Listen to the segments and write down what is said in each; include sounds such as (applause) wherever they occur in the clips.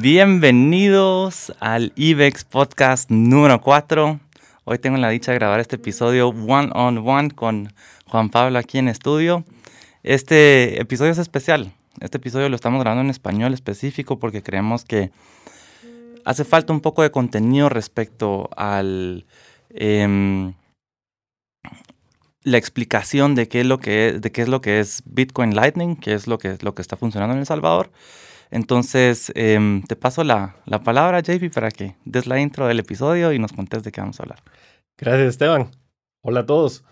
Bienvenidos al IBEX Podcast número 4. Hoy tengo la dicha de grabar este episodio one on one con Juan Pablo aquí en estudio. Este episodio es especial. Este episodio lo estamos grabando en español específico porque creemos que hace falta un poco de contenido respecto al em, la explicación de qué es lo que es, de qué es lo que es Bitcoin Lightning, qué es lo que, lo que está funcionando en El Salvador. Entonces, em, te paso la, la, palabra, JP, para que des la intro del episodio y nos contes de qué vamos a hablar. Gracias, Esteban. Hola a todos.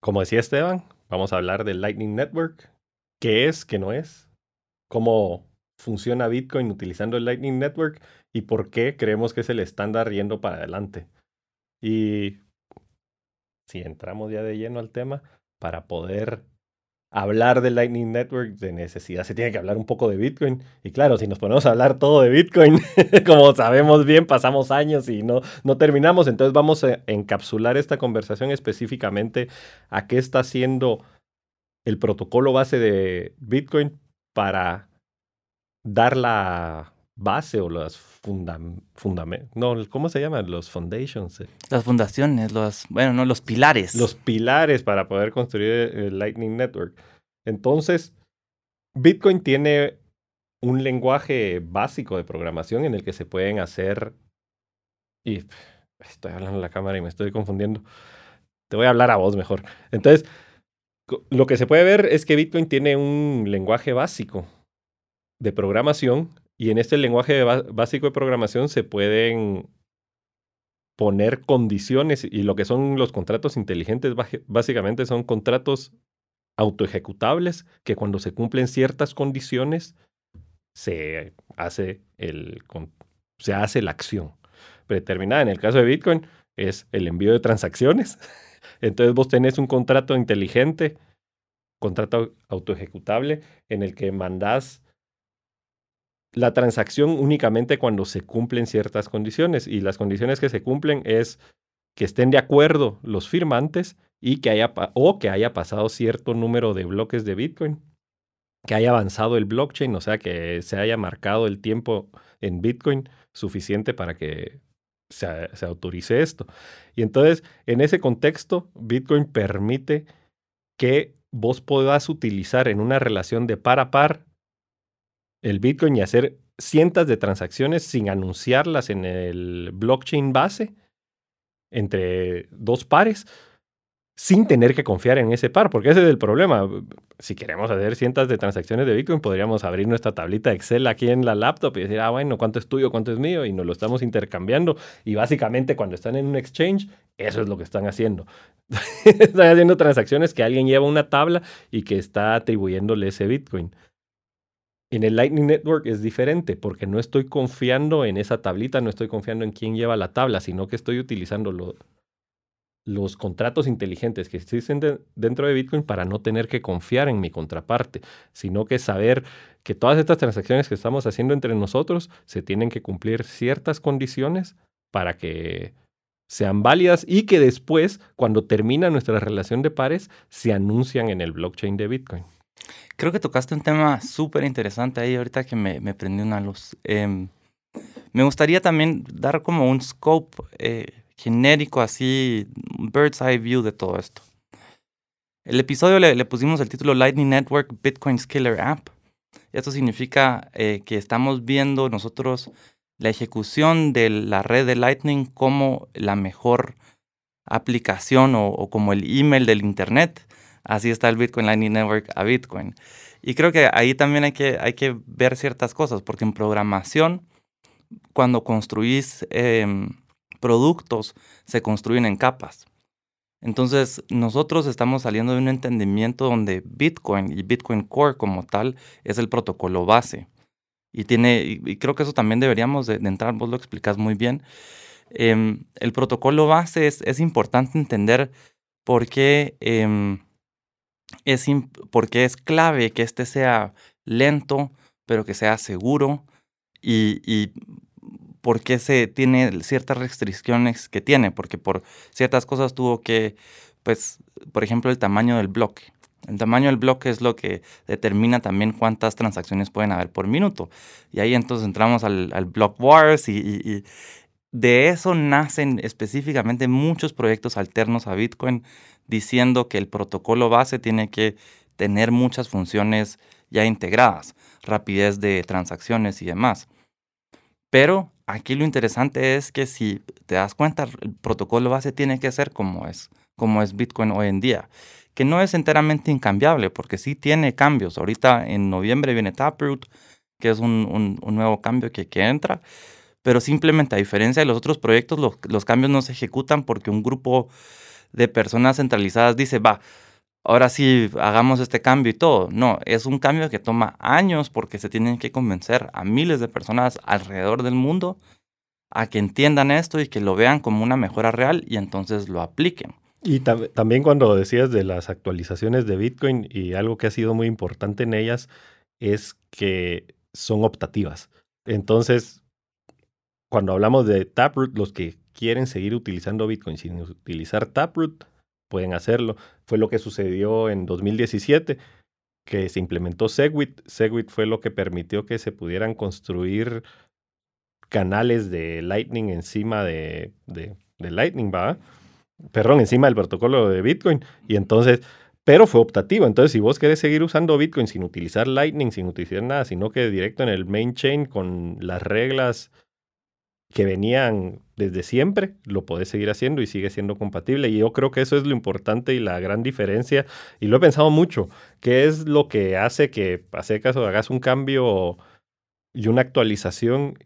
Como decía Esteban, vamos a hablar del Lightning Network. ¿Qué es, qué no es? ¿Cómo funciona Bitcoin utilizando el Lightning Network? ¿Y por qué creemos que es el estándar yendo para adelante? Y si entramos ya de lleno al tema, para poder hablar de Lightning Network de necesidad se tiene que hablar un poco de Bitcoin. Y claro, si nos ponemos a hablar todo de Bitcoin, (laughs) como sabemos bien, pasamos años y no, no terminamos. Entonces vamos a encapsular esta conversación específicamente a qué está haciendo el protocolo base de Bitcoin para dar la base o las fundamentos, no, ¿cómo se llaman? Los foundations. Eh. Las fundaciones, los, bueno, no, los pilares. Los pilares para poder construir el Lightning Network. Entonces, Bitcoin tiene un lenguaje básico de programación en el que se pueden hacer, y estoy hablando en la cámara y me estoy confundiendo. Te voy a hablar a vos mejor. Entonces, lo que se puede ver es que Bitcoin tiene un lenguaje básico de programación y en este lenguaje básico de programación se pueden poner condiciones y lo que son los contratos inteligentes básicamente son contratos autoejecutables que cuando se cumplen ciertas condiciones se hace, el, se hace la acción predeterminada. En el caso de Bitcoin es el envío de transacciones. (laughs) Entonces vos tenés un contrato inteligente, contrato autoejecutable, en el que mandás la transacción únicamente cuando se cumplen ciertas condiciones y las condiciones que se cumplen es que estén de acuerdo los firmantes y que haya o que haya pasado cierto número de bloques de Bitcoin, que haya avanzado el blockchain, o sea, que se haya marcado el tiempo en Bitcoin suficiente para que se, se autorice esto. Y entonces, en ese contexto, Bitcoin permite que vos puedas utilizar en una relación de par a par el Bitcoin y hacer cientos de transacciones sin anunciarlas en el blockchain base entre dos pares sin tener que confiar en ese par, porque ese es el problema. Si queremos hacer cientos de transacciones de Bitcoin, podríamos abrir nuestra tablita Excel aquí en la laptop y decir, ah, bueno, ¿cuánto es tuyo, cuánto es mío? Y nos lo estamos intercambiando. Y básicamente cuando están en un exchange, eso es lo que están haciendo. (laughs) están haciendo transacciones que alguien lleva una tabla y que está atribuyéndole ese Bitcoin. En el Lightning Network es diferente porque no estoy confiando en esa tablita, no estoy confiando en quién lleva la tabla, sino que estoy utilizando los contratos inteligentes que existen dentro de Bitcoin para no tener que confiar en mi contraparte, sino que saber que todas estas transacciones que estamos haciendo entre nosotros se tienen que cumplir ciertas condiciones para que sean válidas y que después, cuando termina nuestra relación de pares, se anuncian en el blockchain de Bitcoin. Creo que tocaste un tema súper interesante ahí ahorita que me, me prendió una luz. Em, me gustaría también dar como un scope eh, genérico, así, bird's eye view de todo esto. El episodio le, pusimos el título Lightning Network Bitcoin Killer App. Esto significa eh, que estamos viendo nosotros la ejecución de la red de Lightning como la mejor aplicación o como el email del Internet Así está el Bitcoin Lightning Network a Bitcoin. Y creo que ahí también hay que, hay que ver ciertas cosas, porque en programación, cuando construís em, productos, se construyen en capas. Entonces, nosotros estamos saliendo de un entendimiento donde Bitcoin y Bitcoin Core como tal es el protocolo base. Y, tiene, y creo que eso también deberíamos de, entrar, vos lo explicas muy bien. Em, el protocolo base es, es, importante entender por qué em, es porque es clave que este sea lento, pero que sea seguro y, y porque se tiene ciertas restricciones que tiene, porque por ciertas cosas tuvo que, pues, por ejemplo, el tamaño del bloque. El tamaño del bloque es lo que determina también cuántas transacciones pueden haber por minuto. Y ahí entonces entramos al, block wars y, de eso nacen específicamente muchos proyectos alternos a Bitcoin diciendo que el protocolo base tiene que tener muchas funciones ya integradas, rapidez de transacciones y demás. Pero aquí lo interesante es que si te das cuenta, el protocolo base tiene que ser como es, como es Bitcoin hoy en día, que no es enteramente incambiable, porque sí tiene cambios. Ahorita en noviembre viene Taproot, que es un, nuevo cambio que, que, entra, pero simplemente a diferencia de los otros proyectos, los cambios no se ejecutan porque un grupo de personas centralizadas dice, va, ahora sí hagamos este cambio y todo. No, es un cambio que toma años porque se tienen que convencer a miles de personas alrededor del mundo a que entiendan esto y que lo vean como una mejora real y entonces lo apliquen. Y también cuando decías de las actualizaciones de Bitcoin y algo que ha sido muy importante en ellas es que son optativas. Entonces, cuando hablamos de Taproot, los que quieren seguir utilizando Bitcoin sin utilizar Taproot, pueden hacerlo. Fue lo que sucedió en 2017, que se implementó Segwit. Segwit fue lo que permitió que se pudieran construir canales de Lightning encima de, Lightning, ¿va? Perdón, encima del protocolo de Bitcoin. Y entonces, pero fue optativo. Entonces, si vos querés seguir usando Bitcoin sin utilizar Lightning, sin utilizar nada, sino que directo en el main chain con las reglas que venían desde siempre, lo podés seguir haciendo y sigue siendo compatible. Y yo creo que eso es lo importante y la gran diferencia. Y lo he pensado mucho. ¿Qué es lo que hace que, hace caso, hagas un cambio y una actualización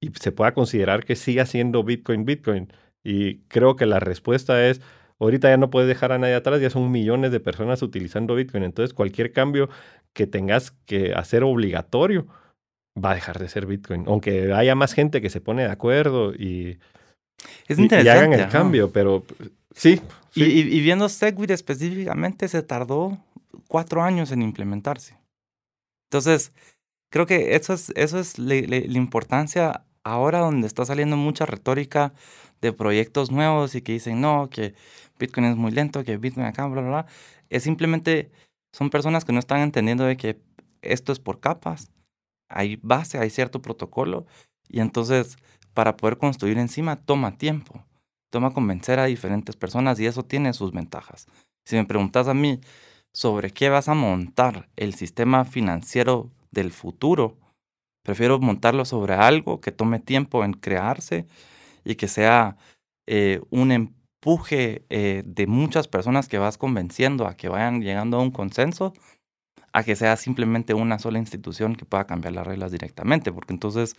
y se pueda considerar que siga siendo Bitcoin Bitcoin? Y creo que la respuesta es, ahorita ya no puedes dejar a nadie atrás, ya son millones de personas utilizando Bitcoin. Entonces, cualquier cambio que tengas que hacer obligatorio va a dejar de ser Bitcoin. Aunque haya más gente que se pone de acuerdo y, es interesante, hagan el cambio, pero sí. Y, viendo Segwit específicamente, se tardó cuatro años en implementarse. Entonces, creo que eso es, eso es la importancia ahora donde está saliendo mucha retórica de proyectos nuevos y que dicen, no, que Bitcoin es muy lento, que Bitcoin acá, bla, bla, bla. Es simplemente, son personas que no están entendiendo de que esto es por capas hay base, hay cierto protocolo y entonces para poder construir encima toma tiempo, toma convencer a diferentes personas y eso tiene sus ventajas. Si me preguntas a mí sobre qué vas a montar el sistema financiero del futuro, prefiero montarlo sobre algo que tome tiempo en crearse y que sea eh, un empuje eh, de muchas personas que vas convenciendo a que vayan llegando a un consenso a que sea simplemente una sola institución que pueda cambiar las reglas directamente, porque entonces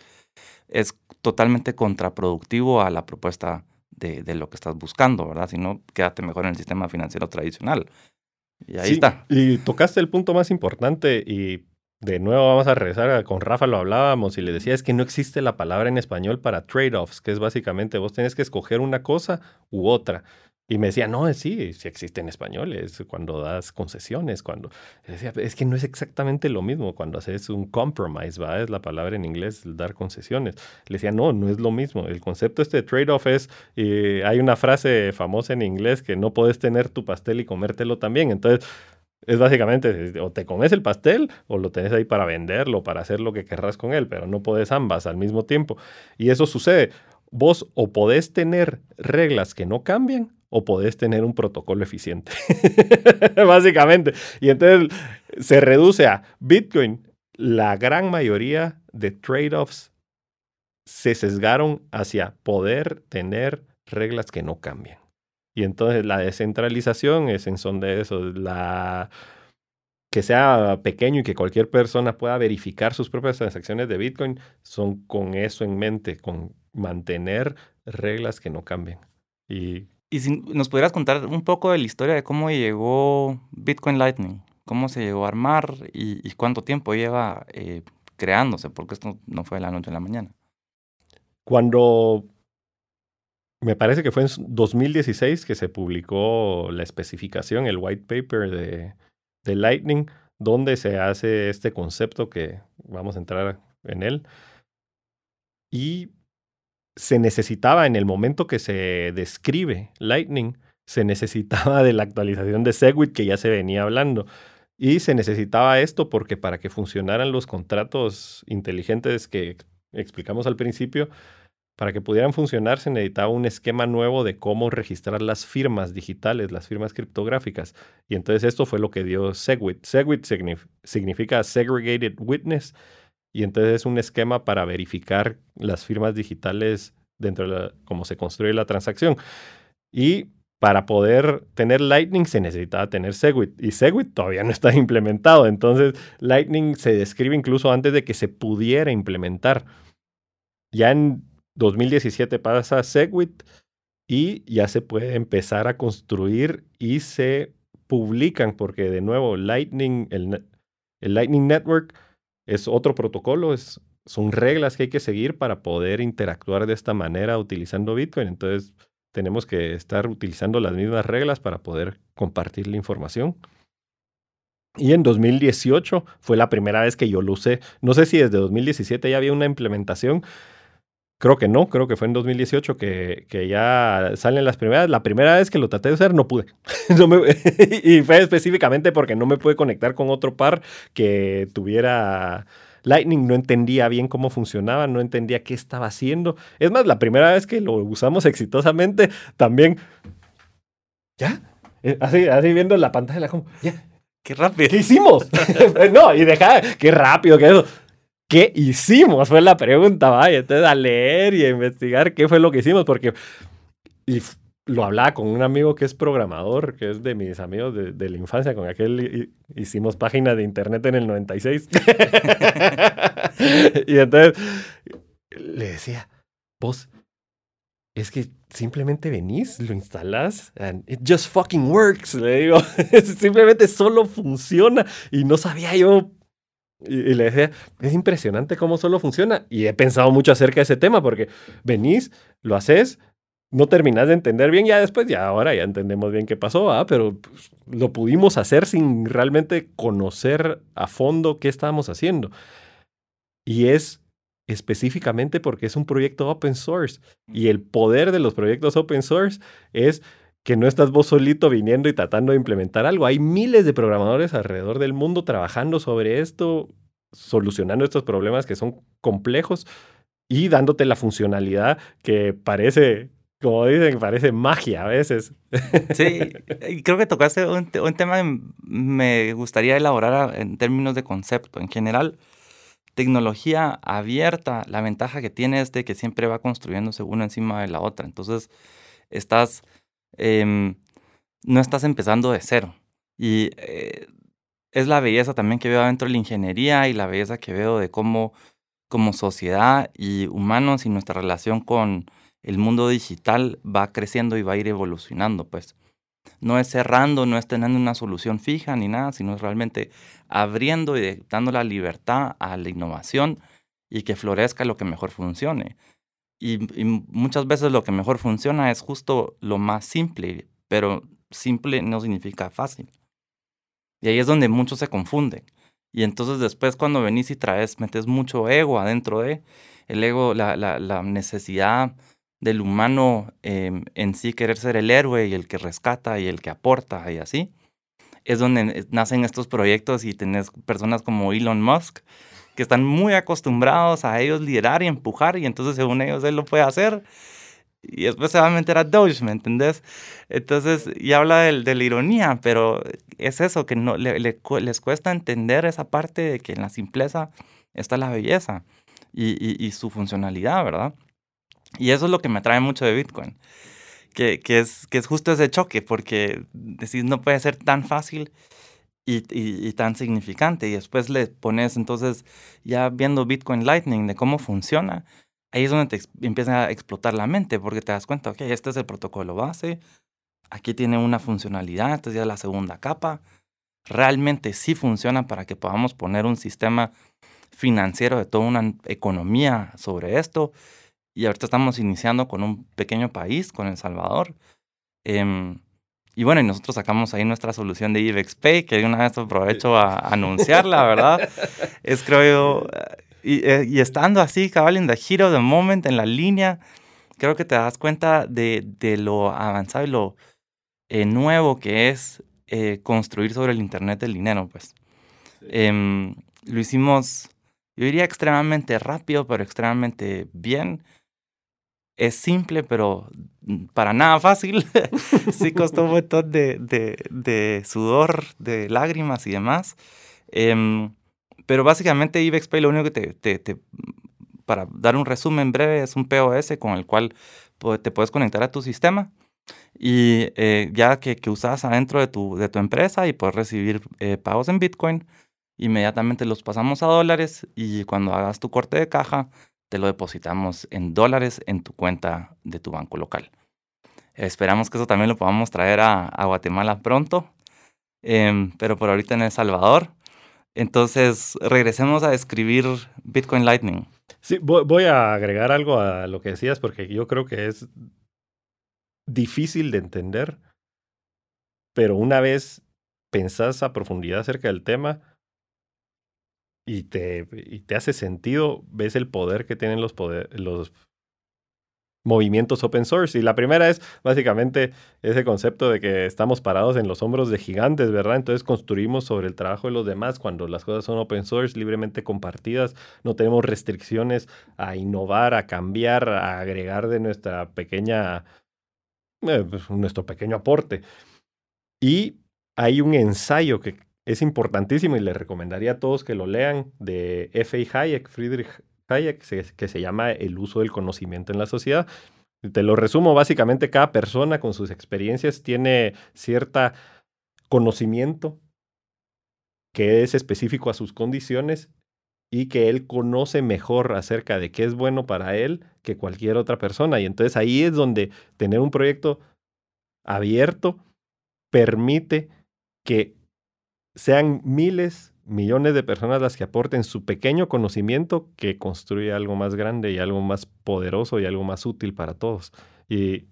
es totalmente contraproductivo a la propuesta de, de lo que estás buscando, ¿verdad? Si no, quédate mejor en el sistema financiero tradicional. Y ahí está. Y tocaste el punto más importante y de nuevo vamos a regresar, con Rafa lo hablábamos y le decía, es que no existe la palabra en español para trade-offs, que es básicamente vos tenés que escoger una cosa u otra. Y me decía, no, sí, sí existe en español, es cuando das concesiones, cuando... Decía, es que no es exactamente lo mismo cuando haces un compromise, ¿va? Es la palabra en inglés, dar concesiones. Le decía, no, no es lo mismo. El concepto este de trade-off es, y hay una frase famosa en inglés que no puedes tener tu pastel y comértelo también. Entonces, es básicamente, o te comes el pastel o lo tenés ahí para venderlo, para hacer lo que querrás con él, pero no puedes ambas al mismo tiempo. Y eso sucede. Vos o podés tener reglas que no cambian o podés tener un protocolo eficiente. (laughs) Básicamente. Y entonces se reduce a Bitcoin. La gran mayoría de trade-offs se sesgaron hacia poder tener reglas que no cambian. Y entonces la descentralización es en son de eso, la que sea pequeño y que cualquier persona pueda verificar sus propias transacciones de Bitcoin, son con eso en mente, con mantener reglas que no cambien. Y y si nos pudieras contar un poco de la historia de cómo llegó Bitcoin Lightning, cómo se llegó a armar y, cuánto tiempo lleva eh, creándose, porque esto no fue de la noche a la mañana. Cuando me parece que fue en 2016 que se publicó la especificación, el white paper de, de Lightning, donde se hace este concepto que vamos a entrar en él. Y se necesitaba en el momento que se describe Lightning, se necesitaba de la actualización de Segwit que ya se venía hablando. Y se necesitaba esto porque para que funcionaran los contratos inteligentes que explicamos al principio, para que pudieran funcionar se necesitaba un esquema nuevo de cómo registrar las firmas digitales, las firmas criptográficas. Y entonces esto fue lo que dio Segwit. Segwit significa Segregated Witness y entonces es un esquema para verificar las firmas digitales dentro de cómo se construye la transacción. Y para poder tener Lightning se necesitaba tener Segwit y Segwit todavía no está (laughs) implementado. Entonces Lightning se describe incluso antes de que se pudiera implementar. Ya en 2017 pasa Segwit y ya se puede empezar a construir y se publican porque de nuevo Lightning, el, el Lightning Network es otro protocolo, es, son reglas que hay que seguir para poder interactuar de esta manera utilizando Bitcoin. Entonces tenemos que estar utilizando las mismas reglas para poder compartir la información. Y en 2018 fue la primera vez que yo lo usé. No sé si desde 2017 ya había una implementación, Creo que no, creo que fue en 2018 que, que ya salen las primeras. La primera vez que lo traté de hacer no pude. (laughs) (laughs) y fue específicamente porque no me pude conectar con otro par que tuviera Lightning. No entendía bien cómo funcionaba, no entendía qué estaba haciendo. Es más, la primera vez que lo usamos exitosamente, también... ¿Ya? Eh, así, así viendo la pantalla, como, ya, Qué rápido. ¿Qué hicimos? (laughs) no, y deja, qué rápido que eso. ¿Qué hicimos? Fue la pregunta, vaya. Entonces, a leer y a investigar qué fue lo que hicimos, porque. Y lo hablaba con un amigo que es programador, que es de mis amigos de, la infancia, con aquel hicimos página de internet en el 96. (laughs) y entonces le decía, vos, es que simplemente venís, lo instalás, and it just fucking works, le digo, (laughs) simplemente solo funciona y no sabía yo y, le decía, es impresionante cómo solo funciona. Y he pensado mucho acerca de ese tema, porque venís, lo haces, no terminás de entender bien, ya después, ya ahora ya entendemos bien qué pasó, ¿ah? pero pues, lo pudimos hacer sin realmente conocer a fondo qué estábamos haciendo. Y es específicamente porque es un proyecto open source. Y el poder de los proyectos open source es que no estás vos solito viniendo y tratando de implementar algo. Hay miles de programadores alrededor del mundo trabajando sobre esto, solucionando estos problemas que son complejos y dándote la funcionalidad que parece, como dicen, parece magia a veces. (laughs) Sí, creo que tocaste un, tema que me gustaría elaborar en términos de concepto. En general, tecnología abierta, la ventaja que tiene es de que siempre va construyéndose una encima de la otra. Entonces, estás Em, no estás empezando de cero. Y eh, es la belleza también que veo dentro de la ingeniería y la belleza que veo de cómo como sociedad y humanos y nuestra relación con el mundo digital va creciendo y va a ir evolucionando, pues. No es cerrando, no es teniendo una solución fija ni nada, sino es realmente abriendo y dando la libertad a la innovación y que florezca lo que mejor funcione. Y, muchas veces lo que mejor funciona es justo lo más simple, pero simple no significa fácil. Y ahí es donde muchos se confunden. Y entonces después cuando venís y traes, metes mucho ego adentro de, el ego, la, la, la necesidad del humano em, en sí querer ser el héroe y el que rescata y el que aporta y así, es donde nacen estos proyectos y tenés personas como Elon Musk que están muy acostumbrados a ellos liderar y empujar y entonces según ellos él lo puede hacer y después se va a meter a Doge, ¿me entendés? Entonces, y habla de, de la ironía, pero es eso, que no, le, les cuesta entender esa parte de que en la simpleza está la belleza y, y, su funcionalidad, ¿verdad? Y eso es lo que me atrae mucho de Bitcoin, que, que, es, que es justo ese choque, porque decir, no puede ser tan fácil y, y, tan significante. Y después le pones entonces, ya viendo Bitcoin Lightning, de cómo funciona, ahí es donde te empieza a explotar la mente, porque te das cuenta, ok, este es el protocolo base, aquí tiene una funcionalidad, esta es ya la segunda capa, realmente sí funciona para que podamos poner un sistema financiero de toda una economía sobre esto. Y ahorita estamos iniciando con un pequeño país, con El Salvador. Eh, y bueno, y nosotros sacamos ahí nuestra solución de IBEX Pay, que de una vez aprovecho a anunciarla, ¿verdad? (laughs) es creo yo, y, eh, y, estando así, cabal, en the hero of the moment, en la línea, creo que te das cuenta de, de lo avanzado y lo, eh, nuevo que es eh, construir sobre el Internet del dinero, pues. Em, lo hicimos, yo diría extremadamente rápido, pero extremadamente bien. Es simple, pero para nada fácil. (laughs) sí costó un montón de, de, sudor, de lágrimas y demás. Em, pero básicamente IBEX Pay lo único que te, te, para dar un resumen breve, es un POS con el cual te puedes conectar a tu sistema y eh, ya que, que, usas adentro de tu, de tu empresa y puedes recibir eh, pagos en Bitcoin, inmediatamente los pasamos a dólares y cuando hagas tu corte de caja, te lo depositamos en dólares en tu cuenta de tu banco local. Esperamos que eso también lo podamos traer a, Guatemala pronto, em, pero por ahorita en El Salvador. Entonces, regresemos a escribir Bitcoin Lightning. Sí, voy a agregar algo a lo que decías porque yo creo que es difícil de entender, pero una vez pensás a profundidad acerca del tema y te, y te hace sentido, ves el poder que tienen los, poder, los movimientos open source. Y la primera es básicamente ese concepto de que estamos parados en los hombros de gigantes, ¿verdad? Entonces construimos sobre el trabajo de los demás cuando las cosas son open source, libremente compartidas, no tenemos restricciones a innovar, a cambiar, a agregar de nuestra pequeña, eh, pues, nuestro pequeño aporte. Y hay un ensayo que es importantísimo y le recomendaría a todos que lo lean de F.A. Hayek, Friedrich que se llama El uso del conocimiento en la sociedad. Te lo resumo, básicamente cada persona con sus experiencias tiene cierto conocimiento que es específico a sus condiciones y que él conoce mejor acerca de qué es bueno para él que cualquier otra persona. Y entonces ahí es donde tener un proyecto abierto permite que sean miles millones de personas las que aporten su pequeño conocimiento que construye algo más grande y algo más poderoso y algo más útil para todos. Y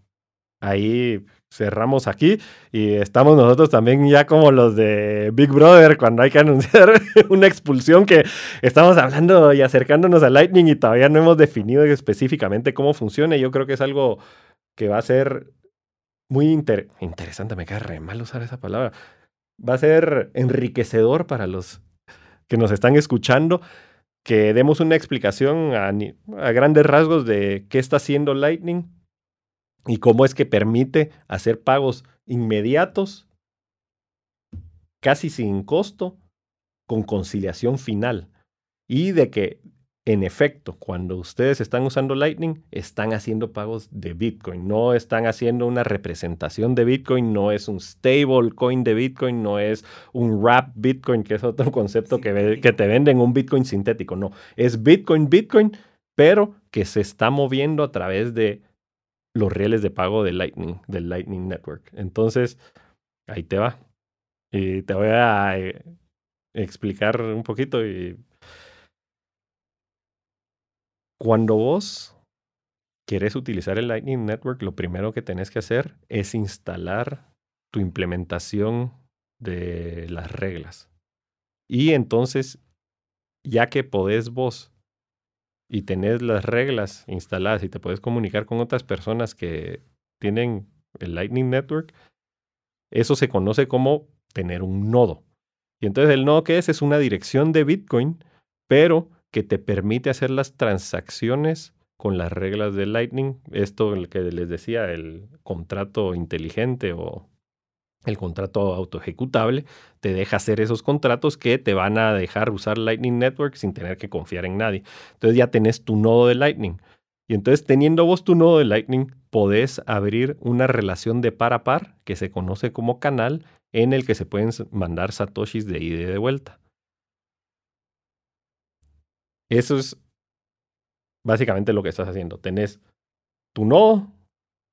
ahí cerramos aquí y estamos nosotros también ya como los de Big Brother cuando hay que (laughs) anunciar una expulsión que estamos hablando y acercándonos a Lightning y todavía no hemos definido específicamente cómo funciona. Yo creo que es algo que va a ser muy interesante, me cae re mal usar esa palabra, va a ser enriquecedor para los que nos están escuchando que demos una explicación a, grandes rasgos de qué está haciendo Lightning y cómo es que permite hacer pagos inmediatos, casi sin costo, con conciliación final. Y de que en efecto, cuando ustedes están usando Lightning, están haciendo pagos de Bitcoin, no están haciendo una representación de Bitcoin, no es un stable coin de Bitcoin, no es un wrap Bitcoin, que es otro (laughs) concepto que, que te venden un Bitcoin sintético, no, es Bitcoin, Bitcoin, pero que se está moviendo a través de los rieles de pago de Lightning, del Lightning Network. Entonces, ahí te va. Y te voy a eh, explicar un poquito y cuando vos querés utilizar el Lightning Network, lo primero que tenés que hacer es instalar tu implementación de las reglas. Y entonces, ya que podés vos y tenés las reglas instaladas y te puedes comunicar con otras personas que tienen el Lightning Network, eso se conoce como tener un nodo. Y entonces el nodo que es es una dirección de Bitcoin, pero que te permite hacer las transacciones con las reglas de Lightning. Esto el que les decía, el contrato inteligente o el contrato autoejecutable, te deja hacer esos contratos que te van a dejar usar Lightning Network sin tener que confiar en nadie. Entonces ya tenés tu nodo de Lightning. Y entonces teniendo vos tu nodo de Lightning, podés abrir una relación de par a par que se conoce como canal en el que se pueden mandar satoshis de ida y de vuelta. Eso es básicamente lo que estás haciendo. Tenés tu nodo,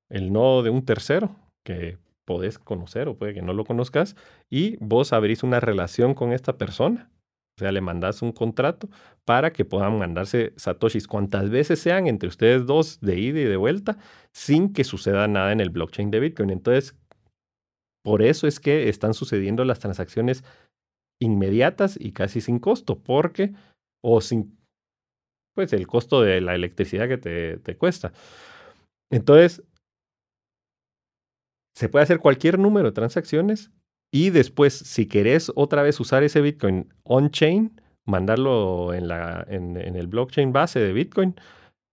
el nodo de un tercero que podés conocer o puede que no lo conozcas, y vos abrís una relación con esta persona. O sea, le mandás un contrato para que puedan mandarse satoshis cuantas veces sean entre ustedes dos de ida y de vuelta sin que suceda nada en el blockchain de Bitcoin. Entonces, por eso es que están sucediendo las transacciones inmediatas y casi sin costo, porque, o sin, pues el costo de la electricidad que te, te cuesta. Entonces, se puede hacer cualquier número de transacciones y después, si querés otra vez usar ese Bitcoin on-chain, mandarlo en, la, en, en, el blockchain base de Bitcoin,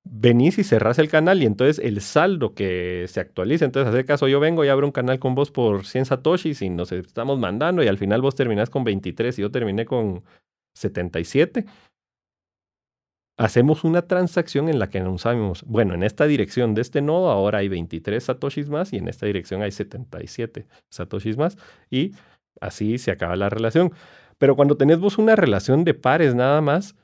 venís y cerrás el canal y entonces el saldo que se actualiza. Entonces, hacer caso, yo vengo y abro un canal con vos por 100 satoshis y nos estamos mandando y al final vos terminás con 23 y yo terminé con 77 hacemos una transacción en la que no sabemos, bueno, en esta dirección de este nodo ahora hay 23 satoshis más y en esta dirección hay 77 satoshis más y así se acaba la relación. Pero cuando tenés vos una relación de pares nada más,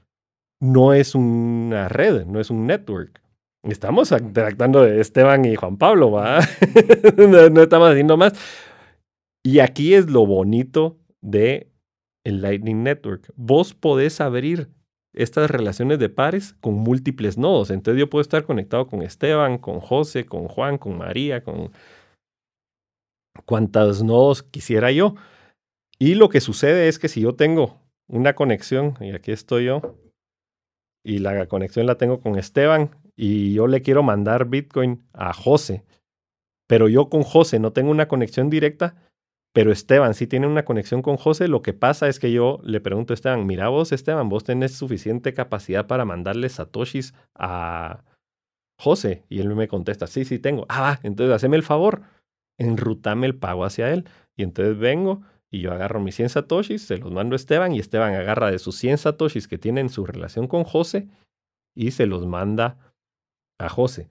no es una red, no es un network. Estamos tratando de Esteban y Juan Pablo, ¿va? (laughs) no, no estamos haciendo más. Y aquí es lo bonito de el Lightning Network. Vos podés abrir estas relaciones de pares con múltiples nodos. Entonces yo puedo estar conectado con Esteban, con José, con Juan, con María, con cuantos nodos quisiera yo. Y lo que sucede es que si yo tengo una conexión, y aquí estoy yo, y la conexión la tengo con Esteban, y yo le quiero mandar Bitcoin a José, pero yo con José no tengo una conexión directa, pero Esteban sí tiene una conexión con José. Lo que pasa es que yo le pregunto a Esteban, mira vos, Esteban, vos tenés suficiente capacidad para mandarle satoshis a José. Y él me contesta, sí, sí tengo. Ah, entonces haceme el favor, enrutame el pago hacia él. Y entonces vengo y yo agarro mis 100 satoshis, se los mando a Esteban y Esteban agarra de sus 100 satoshis que tienen su relación con José y se los manda a José.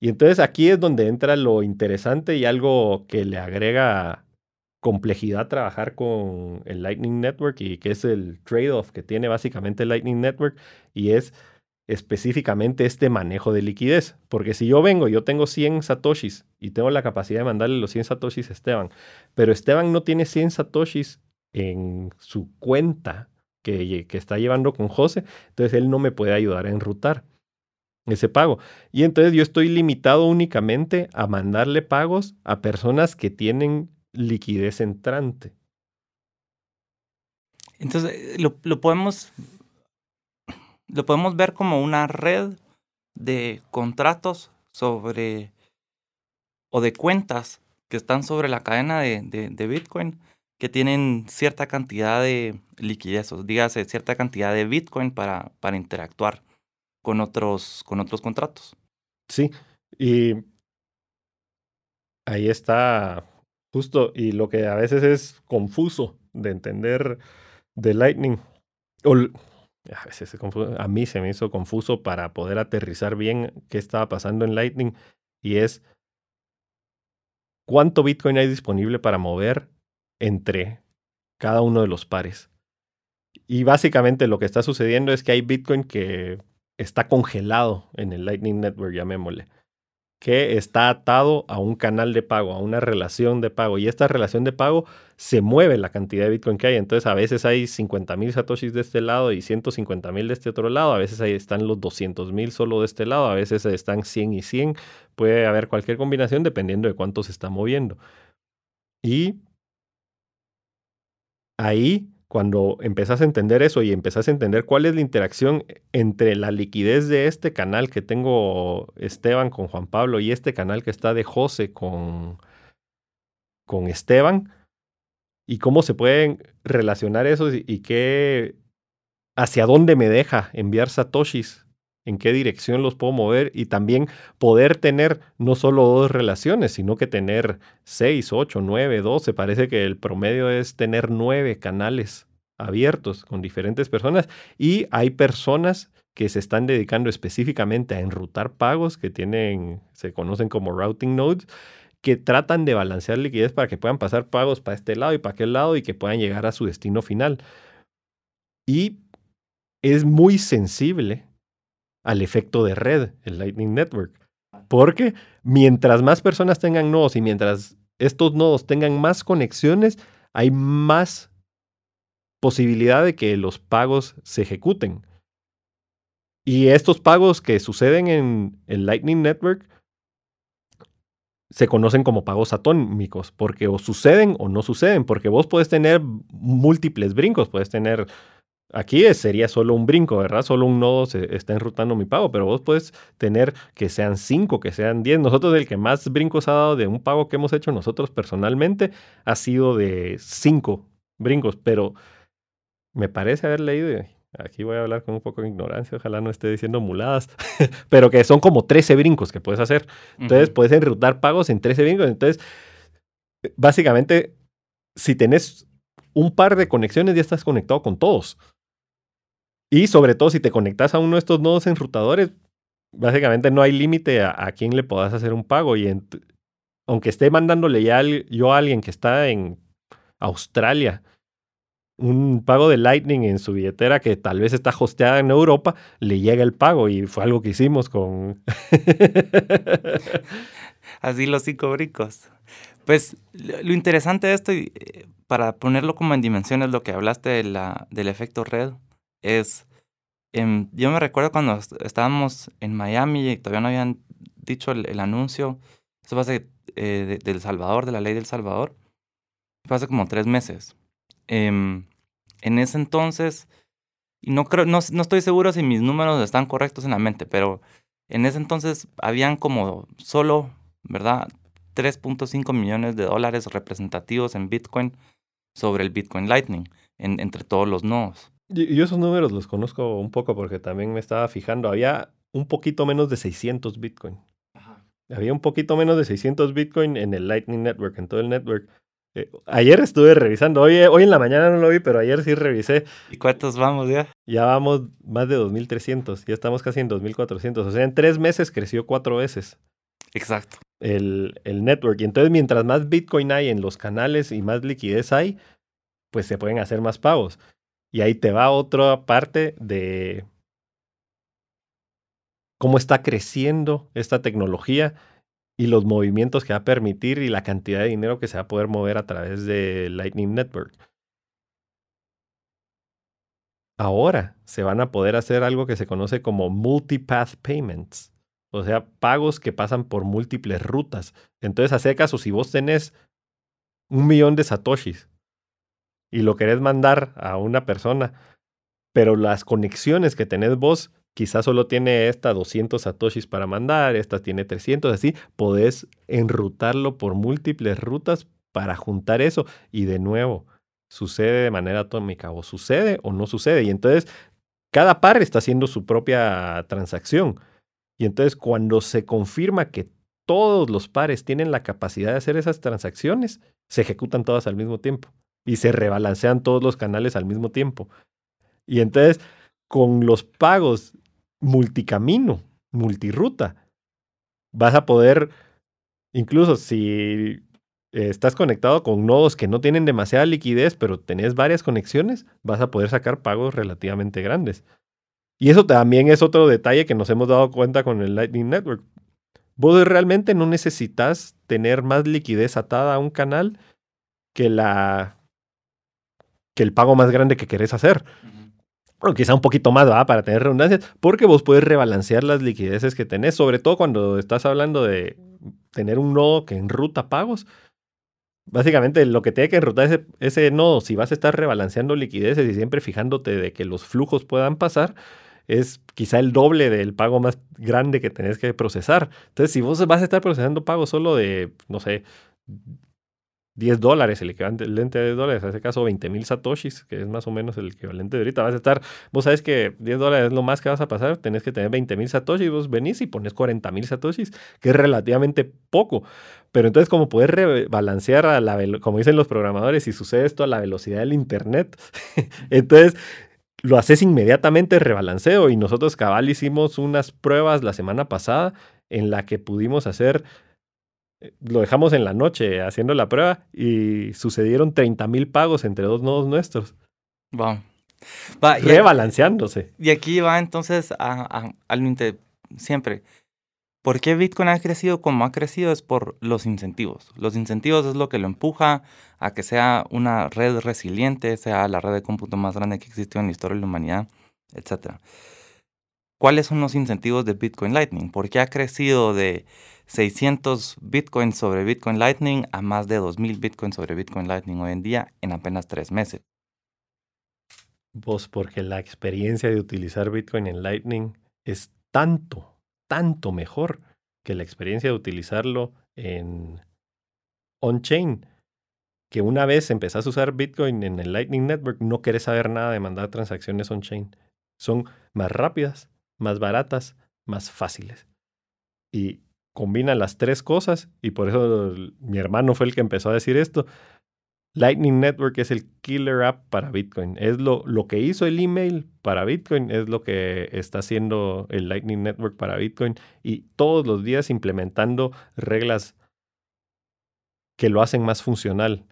Y entonces aquí es donde entra lo interesante y algo que le agrega complejidad trabajar con el Lightning Network y que es el trade-off que tiene básicamente el Lightning Network y es específicamente este manejo de liquidez. Porque si yo vengo, yo tengo 100 satoshis y tengo la capacidad de mandarle los 100 satoshis a Esteban, pero Esteban no tiene 100 satoshis en su cuenta que, que está llevando con José, entonces él no me puede ayudar a enrutar ese pago. Y entonces yo estoy limitado únicamente a mandarle pagos a personas que tienen liquidez entrante. Entonces, lo, lo, podemos, lo podemos ver como una red de contratos sobre o de cuentas que están sobre la cadena de, de, Bitcoin que tienen cierta cantidad de liquidez, o dígase cierta cantidad de Bitcoin para, para interactuar con otros, con otros contratos. Sí, y ahí está Justo, y lo que a veces es confuso de entender de Lightning, o a veces a mí se me hizo confuso para poder aterrizar bien qué estaba pasando en Lightning, y es cuánto Bitcoin hay disponible para mover entre cada uno de los pares. Y básicamente lo que está sucediendo es que hay Bitcoin que está congelado en el Lightning Network, llamémosle que está atado a un canal de pago, a una relación de pago. Y esta relación de pago se mueve la cantidad de Bitcoin que hay. Entonces a veces hay 50 mil satoshis de este lado y 150 mil de este otro lado. A veces ahí están los 200 mil solo de este lado. A veces están 100 y 100. Puede haber cualquier combinación dependiendo de cuánto se está moviendo. Y ahí cuando empezás a entender eso y empezás a entender cuál es la interacción entre la liquidez de este canal que tengo Esteban con Juan Pablo y este canal que está de José con, con Esteban y cómo se pueden relacionar eso y, qué hacia dónde me deja enviar satoshis en qué dirección los puedo mover y también poder tener no solo dos relaciones, sino que tener seis, ocho, nueve, doce. Parece que el promedio es tener nueve canales abiertos con diferentes personas y hay personas que se están dedicando específicamente a enrutar pagos que tienen, se conocen como routing nodes, que tratan de balancear liquidez para que puedan pasar pagos para este lado y para aquel lado y que puedan llegar a su destino final. Y es muy sensible al efecto de red, el Lightning Network. Porque mientras más personas tengan nodos y mientras estos nodos tengan más conexiones, hay más posibilidad de que los pagos se ejecuten. Y estos pagos que suceden en el Lightning Network se conocen como pagos atómicos, porque o suceden o no suceden, porque vos puedes tener múltiples brincos, puedes tener Aquí sería solo un brinco, ¿verdad? Solo un nodo se está enrutando mi pago, pero vos puedes tener que sean cinco, que sean diez. Nosotros el que más brincos ha dado de un pago que hemos hecho nosotros personalmente ha sido de cinco brincos, pero me parece haber leído, aquí voy a hablar con un poco de ignorancia, ojalá no esté diciendo muladas, (laughs) pero que son como 13 brincos que puedes hacer. Entonces puedes enrutar pagos en 13 brincos. Entonces, básicamente, si tenés un par de conexiones, ya estás conectado con todos. Y sobre todo si te conectas a uno de estos nodos enrutadores, básicamente no hay límite a, quién le puedas hacer un pago. Y aunque esté mandándole yo a alguien que está en Australia un pago de Lightning en su billetera que tal vez está hosteada en Europa, le llega el pago y fue algo que hicimos con... (laughs) Así los cinco bricos. Pues lo interesante de esto, eh, para ponerlo como en dimensiones, lo que hablaste de la, del efecto red, es, em, yo me recuerdo cuando estábamos en Miami y todavía no habían dicho el, anuncio, eso hace, eh, Salvador, de la ley del Salvador, hace como tres meses. Em, en ese entonces, y no, creo, no, no estoy seguro si mis números están correctos en la mente, pero en ese entonces habían como solo, ¿verdad? 3.5 millones de dólares representativos en Bitcoin sobre el Bitcoin Lightning entre todos los nodos. Yo esos números los conozco un poco porque también me estaba fijando. Había un poquito menos de 600 Bitcoin. Había un poquito menos de 600 Bitcoin en el Lightning Network, en todo el network. Eh, ayer estuve revisando, hoy, hoy en la mañana no lo vi, pero ayer sí revisé. ¿Y cuántos vamos ya? Ya vamos más de 2.300, ya estamos casi en 2.400. O sea, en tres meses creció cuatro veces. Exacto. El, el network. Y entonces, mientras más Bitcoin hay en los canales y más liquidez hay, pues se pueden hacer más pagos. Y ahí te va otra parte de cómo está creciendo esta tecnología y los movimientos que va a permitir y la cantidad de dinero que se va a poder mover a través de Lightning Network. Ahora se van a poder hacer algo que se conoce como multipath payments, o sea, pagos que pasan por múltiples rutas. Entonces, hace caso, si vos tenés un millón de satoshis y lo querés mandar a una persona, pero las conexiones que tenés vos, quizás solo tiene esta 200 satoshis para mandar, esta tiene 300, así, podés enrutarlo por múltiples rutas para juntar eso. Y de nuevo, sucede de manera atómica, o sucede o no sucede. Y entonces, cada par está haciendo su propia transacción. Y entonces, cuando se confirma que todos los pares tienen la capacidad de hacer esas transacciones, se ejecutan todas al mismo tiempo y se rebalancean todos los canales al mismo tiempo. Y entonces, con los pagos multicamino, multiruta, vas a poder, incluso si estás conectado con nodos que no tienen demasiada liquidez, pero tenés varias conexiones, vas a poder sacar pagos relativamente grandes. Y eso también es otro detalle que nos hemos dado cuenta con el Lightning Network. Vos realmente no necesitas tener más liquidez atada a un canal que la que el pago más grande que querés hacer. O quizá un poquito más, ¿va? Para tener redundancias, porque vos puedes rebalancear las liquideces que tenés, sobre todo cuando estás hablando de tener un nodo que enruta pagos. Básicamente lo que tiene que enrutar ese, ese nodo, si vas a estar rebalanceando liquideces y siempre fijándote de que los flujos puedan pasar, es quizá el doble del pago más grande que tenés que procesar. Entonces, si vos vas a estar procesando pagos solo de, no sé, 10 dólares, el equivalente a 10 dólares, en este caso 20 mil satoshis, que es más o menos el equivalente de ahorita. Vas a estar, vos sabes que 10 dólares es lo más que vas a pasar, tenés que tener 20 mil satoshis, vos venís y pones 40 mil satoshis, que es relativamente poco. Pero entonces, como puedes rebalancear a la, como dicen los programadores, si sucede esto a la velocidad del Internet, (laughs) entonces lo haces inmediatamente rebalanceo. Y nosotros, cabal, hicimos unas pruebas la semana pasada en la que pudimos hacer lo dejamos en la noche haciendo la prueba y sucedieron 30 mil pagos entre dos nodos nuestros. Wow. Va, Rebalanceándose. Y aquí va entonces a, al siempre. ¿Por qué Bitcoin ha crecido como ha crecido? Es por los incentivos. Los incentivos es lo que lo empuja a que sea una red resiliente, sea la red de cómputo más grande que existió en la historia de la humanidad, etc. ¿Cuáles son los incentivos de Bitcoin Lightning? ¿Por qué ha crecido de 600 Bitcoins sobre Bitcoin Lightning a más de 2000 Bitcoins sobre Bitcoin Lightning hoy en día en apenas tres meses. Vos, porque la experiencia de utilizar Bitcoin en Lightning es tanto, tanto mejor que la experiencia de utilizarlo en on-chain, que una vez empezás a usar Bitcoin en el Lightning Network, no querés saber nada de mandar transacciones on-chain. Son más rápidas, más baratas, más fáciles. Y combina las tres cosas, y por eso mi hermano fue el que empezó a decir esto. Lightning Network es el killer app para Bitcoin. Es lo, lo que hizo el email para Bitcoin, es lo que está haciendo el Lightning Network para Bitcoin. Y todos los días implementando reglas que lo hacen más funcional.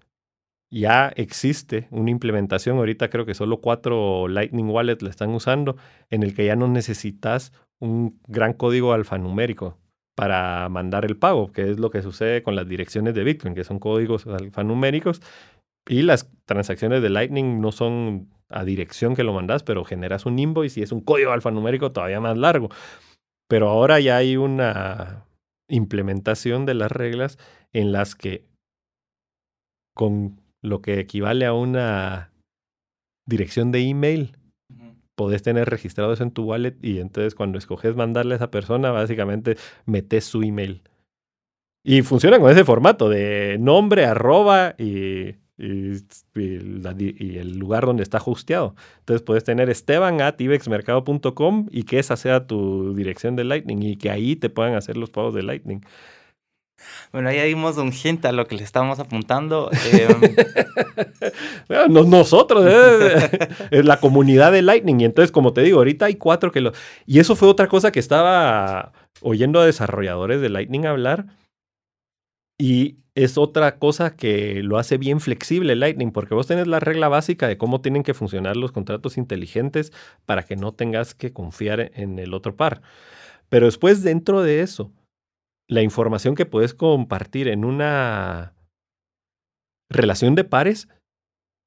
Ya existe una implementación, ahorita creo que solo cuatro Lightning Wallets la están usando, en el que ya no necesitas un gran código alfanumérico para mandar el pago, que es lo que sucede con las direcciones de Bitcoin, que son códigos alfanuméricos. Y las transacciones de Lightning no son a dirección que lo mandas, pero generas un invoice y es un código alfanumérico todavía más largo. Pero ahora ya hay una implementación de las reglas en las que con lo que equivale a una dirección de email podés tener registrado en tu wallet y entonces cuando escoges mandarle a esa persona, básicamente metes su email. Y funciona con ese formato de nombre, arroba y, y, el lugar donde está hosteado. Entonces puedes tener esteban at ibexmercado.com y que esa sea tu dirección de Lightning y que ahí te puedan hacer los pagos de Lightning. Bueno, ahí dimos un hint a lo que le estamos apuntando. (laughs) Em, nosotros, ¿eh? (laughs) la comunidad de Lightning. Y entonces, como te digo, ahorita hay cuatro que lo... Y eso fue otra cosa que estaba oyendo a desarrolladores de Lightning hablar. Y es otra cosa que lo hace bien flexible Lightning, porque vos tenés la regla básica de cómo tienen que funcionar los contratos inteligentes para que no tengas que confiar en el otro par. Pero después, dentro de eso, la información que puedes compartir en una relación de pares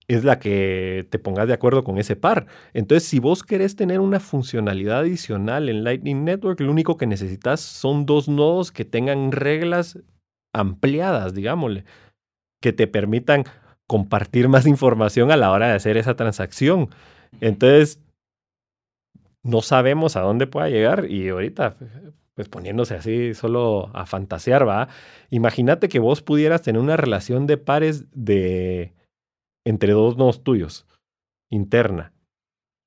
es la que te pongas de acuerdo con ese par. Entonces, si vos querés tener una funcionalidad adicional en Lightning Network, lo único que necesitas son dos nodos que tengan reglas ampliadas, digámosle, que te permitan compartir más información a la hora de hacer esa transacción. Entonces, no sabemos a dónde pueda llegar y ahorita pues poniéndose así solo a fantasear, va. Imagínate que vos pudieras tener una relación de pares de entre dos nodos tuyos, interna.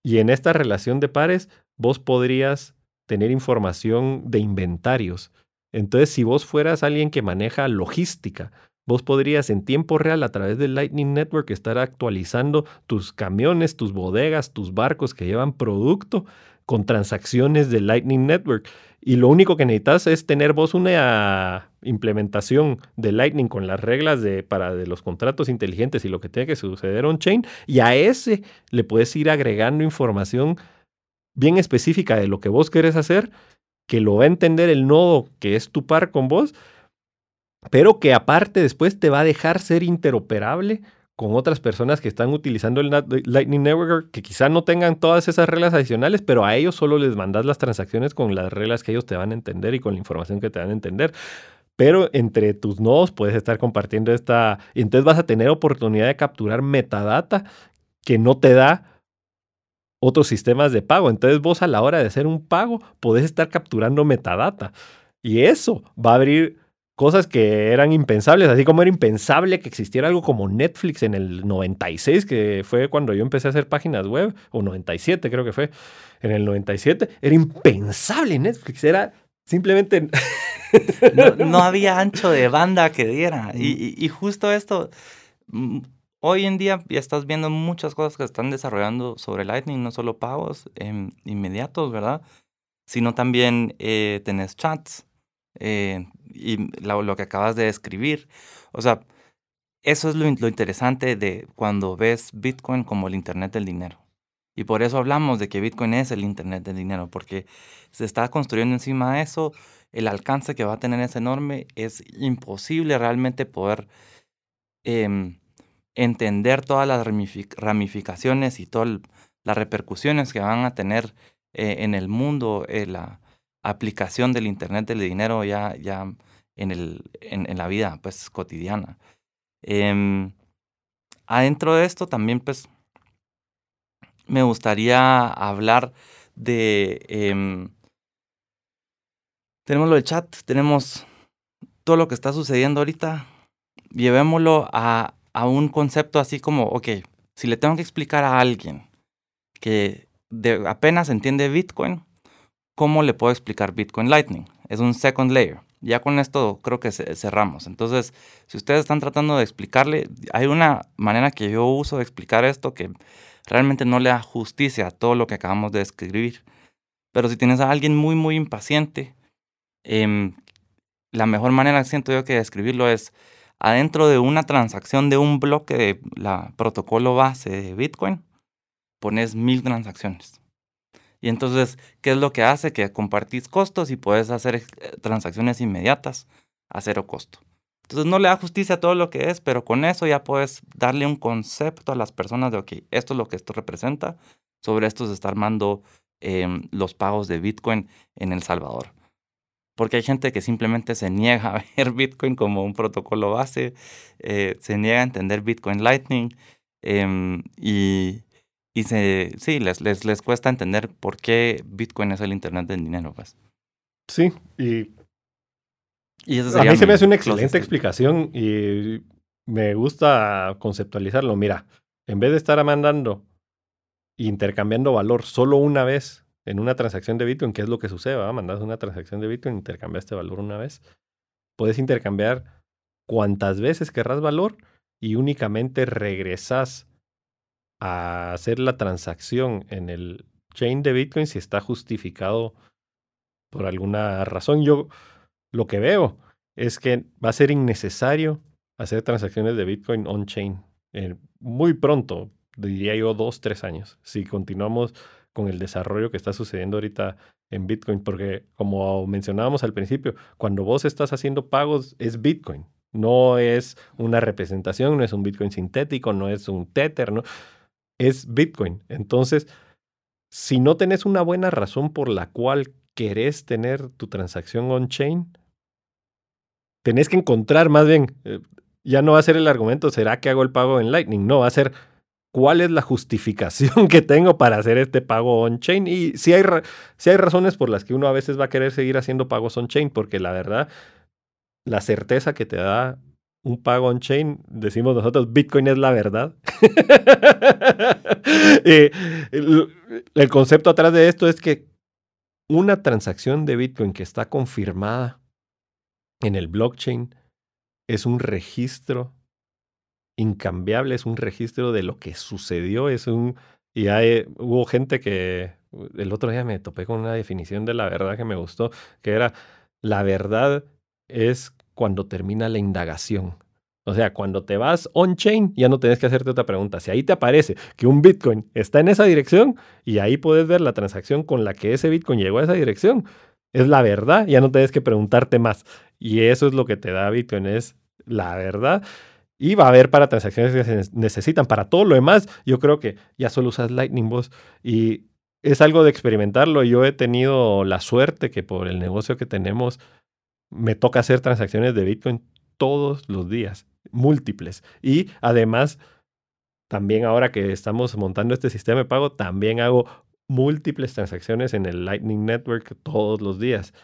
Y en esta relación de pares, vos podrías tener información de inventarios. Entonces, si vos fueras alguien que maneja logística, vos podrías en tiempo real a través del Lightning Network estar actualizando tus camiones, tus bodegas, tus barcos que llevan producto con transacciones de Lightning Network. Y lo único que necesitas es tener vos una implementación de Lightning con las reglas de, para de los contratos inteligentes y lo que tiene que suceder on-chain. Y a ese le puedes ir agregando información bien específica de lo que vos querés hacer, que lo va a entender el nodo que es tu par con vos, pero que aparte después te va a dejar ser interoperable con otras personas que están utilizando el Lightning Network que quizá no tengan todas esas reglas adicionales, pero a ellos solo les mandas las transacciones con las reglas que ellos te van a entender y con la información que te van a entender. Pero entre tus nodos puedes estar compartiendo esta, y entonces vas a tener oportunidad de capturar metadata que no te da otros sistemas de pago. Entonces vos a la hora de hacer un pago podés estar capturando metadata. Y eso va a abrir cosas que eran impensables, así como era impensable que existiera algo como Netflix en el 96, que fue cuando yo empecé a hacer páginas web, o 97 creo que fue, en el 97, era impensable Netflix, era simplemente... (laughs) no, había ancho de banda que diera. Y, y, justo esto, mm, hoy en día ya estás viendo muchas cosas que están desarrollando sobre Lightning, no solo pagos em, inmediatos, ¿verdad? Sino también eh, tenés chats. Eh, y lo, que acabas de describir. O sea, eso es lo, interesante de cuando ves Bitcoin como el Internet del dinero. Y por eso hablamos de que Bitcoin es el Internet del dinero, porque se está construyendo encima de eso, el alcance que va a tener es enorme, es imposible realmente poder em, entender todas las ramificaciones y todas las repercusiones que van a tener eh, en el mundo eh, aplicación del Internet del dinero ya, ya en, el, en, la vida pues, cotidiana. Eh, adentro de esto también pues me gustaría hablar de... em, tenemos lo del chat, tenemos todo lo que está sucediendo ahorita. Llevémoslo a, a un concepto así como, ok, si le tengo que explicar a alguien que apenas entiende Bitcoin, ¿cómo le puedo explicar Bitcoin Lightning? Es un second layer. Ya con esto creo que ce- cerramos. Entonces, si ustedes están tratando de explicarle, hay una manera que yo uso de explicar esto que realmente no le da justicia a todo lo que acabamos de describir. Pero si tienes a alguien muy, muy impaciente, em, la mejor manera, siento yo, que de describirlo es adentro de una transacción de un bloque de la protocolo base de Bitcoin, pones mil transacciones. Y entonces, ¿qué es lo que hace? Que compartís costos y puedes hacer eh, transacciones inmediatas a cero costo. Entonces no le da justicia a todo lo que es, pero con eso ya puedes darle un concepto a las personas de, ok, esto es lo que esto representa, sobre esto se está armando em, los pagos de Bitcoin en El Salvador. Porque hay gente que simplemente se niega (laughs) a ver Bitcoin como un protocolo base, eh, se niega a entender Bitcoin Lightning em, y, y se, sí, les, les, les cuesta entender por qué Bitcoin es el Internet del dinero. Pues. Sí, y Y a mí se me hace una excelente explicación y me gusta conceptualizarlo. Mira, en vez de estar mandando e intercambiando valor solo una vez en una transacción de Bitcoin, ¿qué es lo que sucede? ¿va? Mandas una transacción de Bitcoin, intercambiaste valor una vez. Puedes intercambiar cuantas veces querrás valor y únicamente regresas a hacer la transacción en el chain de Bitcoin si está justificado por alguna razón. Yo lo que veo es que va a ser innecesario hacer transacciones de Bitcoin on-chain eh, muy pronto, diría yo dos, tres años, si continuamos con el desarrollo que está sucediendo ahorita en Bitcoin, porque como mencionábamos al principio, cuando vos estás haciendo pagos es Bitcoin, no es una representación, no es un Bitcoin sintético, no es un Tether, no, es Bitcoin. Entonces, si no tenés una buena razón por la cual querés tener tu transacción on-chain, tenés que encontrar más bien, eh, ya no va a ser el argumento, ¿será que hago el pago en Lightning? No, va a ser cuál es la justificación (laughs) que tengo para hacer este pago on-chain. Y si hay, hay razones por las que uno a veces va a querer seguir haciendo pagos on-chain, porque la verdad, la certeza que te da un pago on-chain, decimos nosotros, Bitcoin es la verdad. (laughs) El, el concepto atrás de esto es que una transacción de Bitcoin que está confirmada en el blockchain es un registro incambiable, es un registro de lo que sucedió, es un... Y hay, hubo gente que el otro día me topé con una definición de la verdad que me gustó, que era, la verdad es cuando termina la indagación. O sea, cuando te vas on-chain, ya no tienes que hacerte otra pregunta. Si ahí te aparece que un Bitcoin está en esa dirección y ahí puedes ver la transacción con la que ese Bitcoin llegó a esa dirección, es la verdad, ya no tienes que preguntarte más. Y eso es lo que te da Bitcoin, es la verdad. Y va a haber para transacciones que se necesitan. Para todo lo demás, yo creo que ya solo usas Lightning Boss. Y es algo de experimentarlo. Yo he tenido la suerte que por el negocio que tenemos, me toca hacer transacciones de Bitcoin todos los días, múltiples. Y además, también ahora que estamos montando este sistema de pago, también hago múltiples transacciones en el Lightning Network todos los días.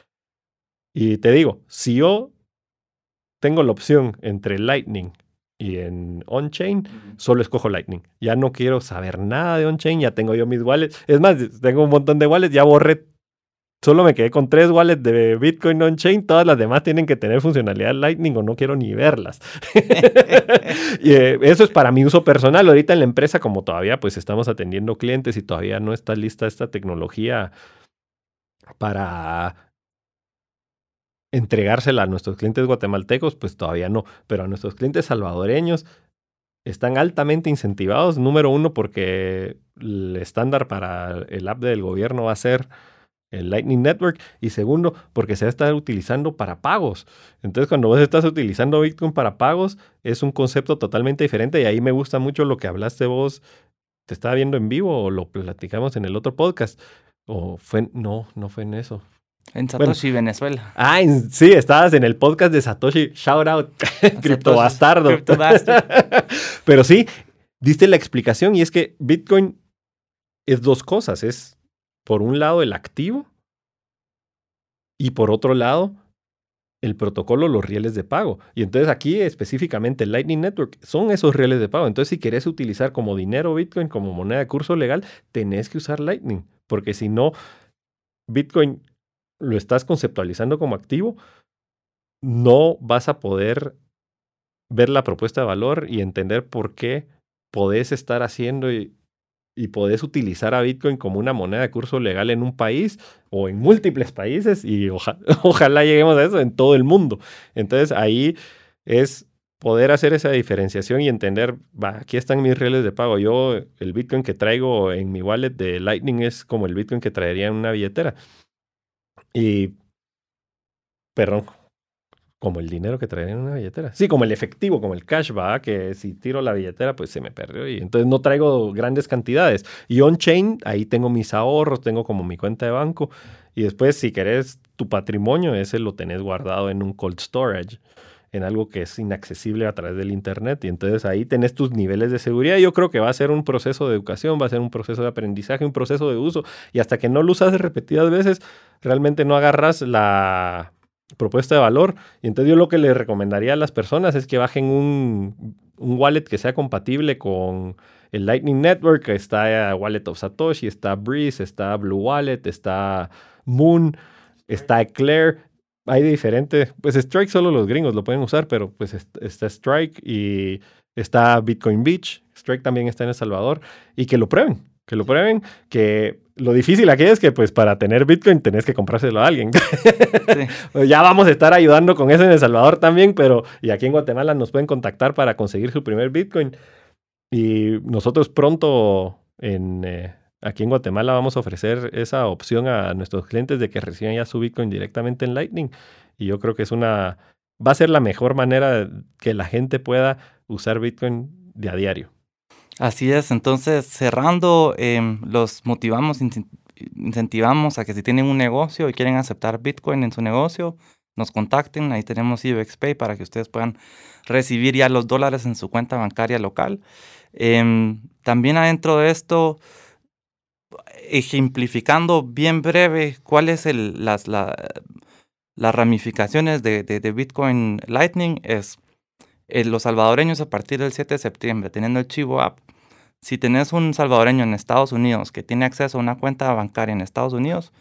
Y te digo, si yo tengo la opción entre Lightning y en on-chain, solo escojo Lightning. Ya no quiero saber nada de on-chain, ya tengo yo mis wallets. Es más, tengo un montón de wallets, ya borré. Solo me quedé con tres wallets de Bitcoin on-chain. Todas las demás tienen que tener funcionalidad Lightning o no quiero ni verlas. (laughs) y, eh, eso es para mi uso personal. Ahorita en la empresa, como todavía pues estamos atendiendo clientes y todavía no está lista esta tecnología para entregársela a nuestros clientes guatemaltecos, pues todavía no. Pero a nuestros clientes salvadoreños están altamente incentivados. Número uno, porque el estándar para el app del gobierno va a ser el Lightning Network. Y segundo, porque se va a estar utilizando para pagos. Entonces, cuando vos estás utilizando Bitcoin para pagos, es un concepto totalmente diferente. Y ahí me gusta mucho lo que hablaste vos. ¿Te estaba viendo en vivo o lo platicamos en el otro podcast? O fue, no, no fue en eso. En Satoshi, Venezuela. Ah, en- sí, estabas en el podcast de Satoshi. Shout out, (laughs) Cripto Bastardo. Crypto Bastard. (laughs) Pero sí, diste la explicación y es que Bitcoin es dos cosas. Es, por un lado, el activo y por otro lado, el protocolo, los rieles de pago. Y entonces aquí específicamente Lightning Network son esos rieles de pago. Entonces si querés utilizar como dinero Bitcoin, como moneda de curso legal, tenés que usar Lightning, porque si no, Bitcoin lo estás conceptualizando como activo, no vas a poder ver la propuesta de valor y entender por qué podés estar haciendo y podés utilizar a Bitcoin como una moneda de curso legal en un país o en múltiples países y (laughs) ojalá lleguemos a eso en todo el mundo. Entonces ahí es poder hacer esa diferenciación y entender, aquí están mis reales de pago. Yo, el Bitcoin que traigo en mi wallet de Lightning es como el Bitcoin que traería en una billetera. Y, perdón, como el dinero que traería en una billetera. Sí, como el efectivo, como el cash, va, que si tiro la billetera, pues se me perdió y entonces no traigo grandes cantidades. Y on-chain, ahí tengo mis ahorros, tengo como mi cuenta de banco. Y después, si querés tu patrimonio, ese lo tenés guardado en un cold storage, en algo que es inaccesible a través del Internet. Y entonces ahí tenés tus niveles de seguridad. Yo creo que va a ser un proceso de educación, va a ser un proceso de aprendizaje, un proceso de uso. Y hasta que no lo usas repetidas veces, realmente no agarras la propuesta de valor. Y entonces yo lo que le recomendaría a las personas es que bajen un, un wallet que sea compatible con el Lightning Network. Está Wallet of Satoshi, está Breeze, está Blue Wallet, está Moon, está Eclair. Hay diferentes, pues Strike solo los gringos lo pueden usar, pero pues está Strike y está Bitcoin Beach. Strike también está en El Salvador y que lo prueben que lo prueben, que lo difícil aquí es que pues para tener Bitcoin tenés que comprárselo a alguien. (laughs) Ya vamos a estar ayudando con eso en El Salvador también, pero y aquí en Guatemala nos pueden contactar para conseguir su primer Bitcoin. Y nosotros pronto en, eh, aquí en Guatemala vamos a ofrecer esa opción a nuestros clientes de que reciban ya su Bitcoin directamente en Lightning. Y yo creo que es una, va a ser la mejor manera que la gente pueda usar Bitcoin de a diario. Así es, entonces cerrando, em, los motivamos, incentivamos a que si tienen un negocio y quieren aceptar Bitcoin en su negocio, nos contacten, ahí tenemos Pay para que ustedes puedan recibir ya los dólares en su cuenta bancaria local. Em, también adentro de esto, ejemplificando bien breve cuáles el, las, las ramificaciones de, de, Bitcoin Lightning, es eh, los salvadoreños a partir del 7 de septiembre, teniendo el Chivo App, si tenés un salvadoreño en Estados Unidos que tiene acceso a una cuenta bancaria en Estados Unidos,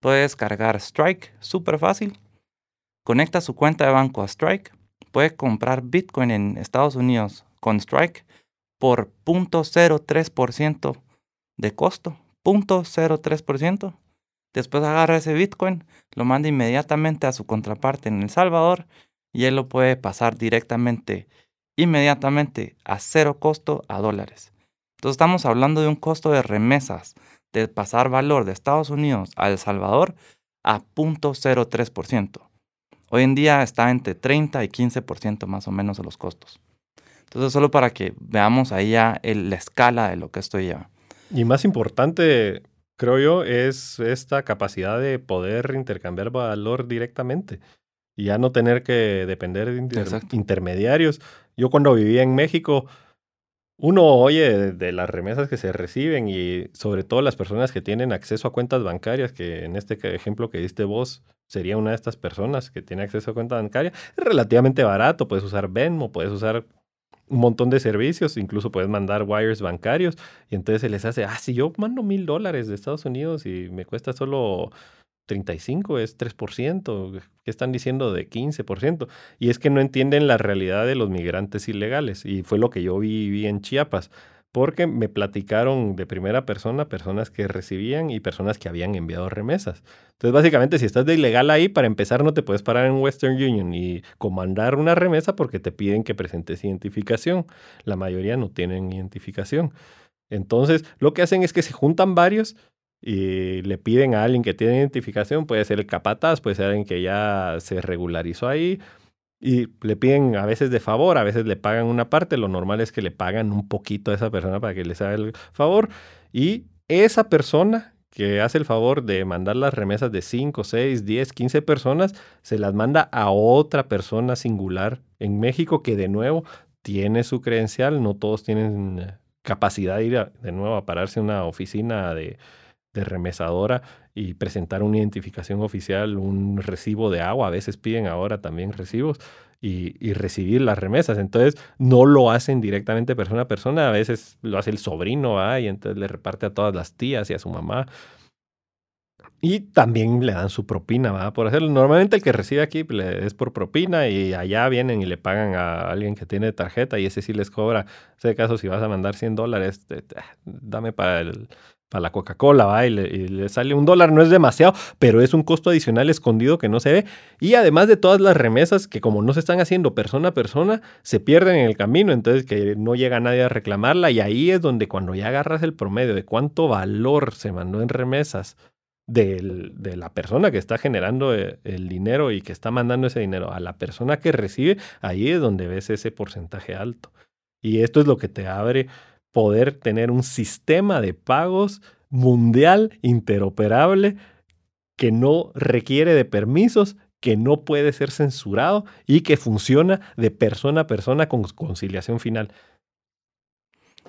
puedes cargar Strike súper fácil. Conecta su cuenta de banco a Strike. Puede comprar Bitcoin en Estados Unidos con Strike por 0.03% de costo. 0.03%. Después agarra ese Bitcoin, lo manda inmediatamente a su contraparte en El Salvador y él lo puede pasar directamente, inmediatamente, a cero costo a dólares. Entonces estamos hablando de un costo de remesas, de pasar valor de Estados Unidos a El Salvador a 0.03%. Hoy en día está entre 30 y 15% más o menos de los costos. Entonces solo para que veamos ahí ya la escala de lo que esto lleva. Y más importante, creo yo, es esta capacidad de poder intercambiar valor directamente y ya no tener que depender de intermediarios. Yo cuando vivía en México, uno oye de, las remesas que se reciben y sobre todo las personas que tienen acceso a cuentas bancarias, que en este ejemplo que diste vos sería una de estas personas que tiene acceso a cuenta bancaria, es relativamente barato, puedes usar Venmo, puedes usar un montón de servicios, incluso puedes mandar wires bancarios y entonces se les hace, ah, si yo mando mil dólares de Estados Unidos y me cuesta solo 35 es 3%, ¿qué están diciendo de 15%? Y es que no entienden la realidad de los migrantes ilegales. Y fue lo que yo vi, en Chiapas, porque me platicaron de primera persona personas que recibían y personas que habían enviado remesas. Entonces, básicamente, si estás de ilegal ahí, para empezar, no te puedes parar en Western Union y comandar una remesa porque te piden que presentes identificación. La mayoría no tienen identificación. Entonces, lo que hacen es que se juntan varios y le piden a alguien que tiene identificación, puede ser el capataz, puede ser alguien que ya se regularizó ahí, y le piden a veces de favor, a veces le pagan una parte, lo normal es que le pagan un poquito a esa persona para que les haga el favor, y esa persona que hace el favor de mandar las remesas de 5, 6, 10, 15 personas, se las manda a otra persona singular en México que de nuevo tiene su credencial, no todos tienen capacidad de ir de nuevo a pararse en una oficina de, de remesadora y presentar una identificación oficial, un recibo de agua, a veces piden ahora también recibos, y, recibir las remesas. Entonces, no lo hacen directamente persona a persona, a veces lo hace el sobrino, y entonces le reparte a todas las tías y a su mamá. Y también le dan su propina, ¿va? Por hacerlo. Normalmente el que recibe aquí pues, es por propina y allá vienen y le pagan a alguien que tiene tarjeta y ese sí les cobra. En ese caso, si vas a mandar 100 dólares, dame para el, para la Coca-Cola, ¿va? Y le, sale un dólar, no es demasiado, pero es un costo adicional escondido que no se ve. Y además de todas las remesas que como no se están haciendo persona a persona, se pierden en el camino, entonces que no llega nadie a reclamarla y ahí es donde cuando ya agarras el promedio de cuánto valor se mandó en remesas de la persona que está generando eh, el dinero y que está mandando ese dinero a la persona que recibe, ahí es donde ves ese porcentaje alto. Y esto es lo que te abre poder tener un sistema de pagos mundial interoperable que no requiere de permisos, que no puede ser censurado y que funciona de persona a persona con conciliación final.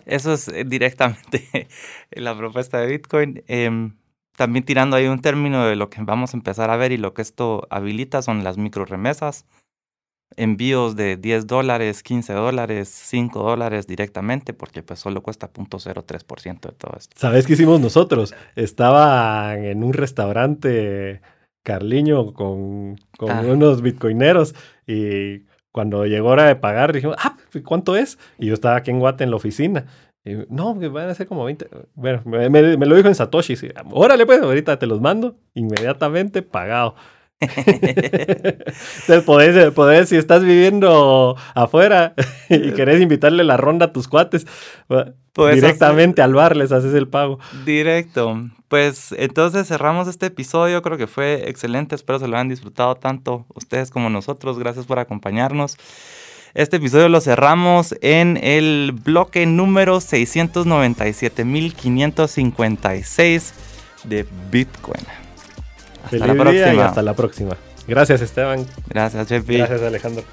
Eso es eh, directamente (laughs) la propuesta de Bitcoin. Em, también tirando ahí un término de lo que vamos a empezar a ver y lo que esto habilita son las micro remesas envíos de 10 dólares, 15 dólares, 5 dólares directamente, porque pues solo cuesta 0.03% de todo esto. ¿Sabes qué hicimos nosotros? Estaba en un restaurante Carliño con, con ah. unos bitcoineros y cuando llegó hora de pagar dijimos, ah, ¿cuánto es? Y yo estaba aquí en Guate en la oficina. Y, no, que van a ser como 20. Bueno, me, me, lo dijo en Satoshi. Órale, pues, ahorita te los mando. Inmediatamente pagado. Entonces, podés, si estás viviendo afuera (laughs) y querés invitarle la ronda a tus cuates, directamente al bar les haces el pago. Directo. Pues entonces cerramos este episodio. Creo que fue excelente. Espero se lo hayan disfrutado tanto ustedes como nosotros. Gracias por acompañarnos. Este episodio lo cerramos en el bloque número 697.556 de Bitcoin. Hasta la próxima. Hasta la próxima. Gracias, Esteban. Gracias, Chepi. Gracias, Alejandro.